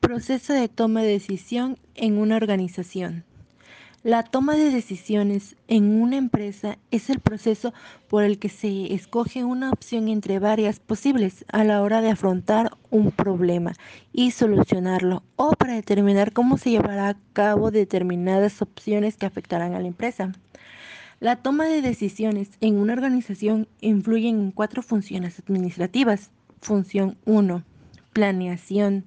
Proceso de toma de decisión en una organización. La toma de decisiones en una empresa es el proceso por el que se escoge una opción entre varias posibles a la hora de afrontar un problema y solucionarlo o para determinar cómo se llevará a cabo determinadas opciones que afectarán a la empresa. La toma de decisiones en una organización influye en cuatro funciones administrativas. Función 1. Planeación,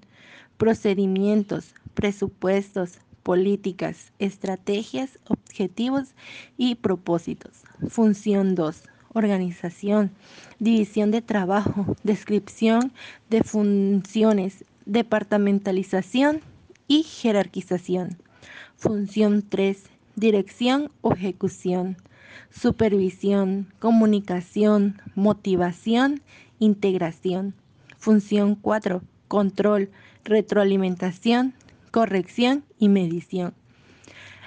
procedimientos, presupuestos, políticas, estrategias, objetivos y propósitos. Función 2. Organización, división de trabajo, descripción de funciones, departamentalización y jerarquización. Función 3. Dirección o ejecución, supervisión, comunicación, motivación, integración. Función 4. Control, retroalimentación, corrección y medición.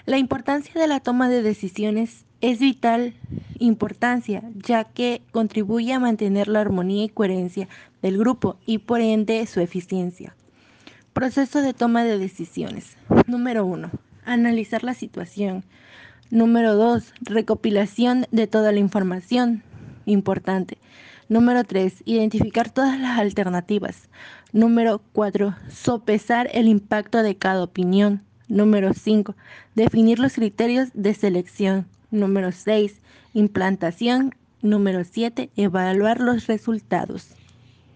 La importancia de la toma de decisiones es vital importancia, ya que contribuye a mantener la armonía y coherencia del grupo y por ende su eficiencia. Proceso de toma de decisiones. Número 1. Analizar la situación. Número 2. Recopilación de toda la información. Importante. Número 3. Identificar todas las alternativas. Número 4. Sopesar el impacto de cada opinión. Número 5. Definir los criterios de selección. Número 6. Implantación. Número 7. Evaluar los resultados.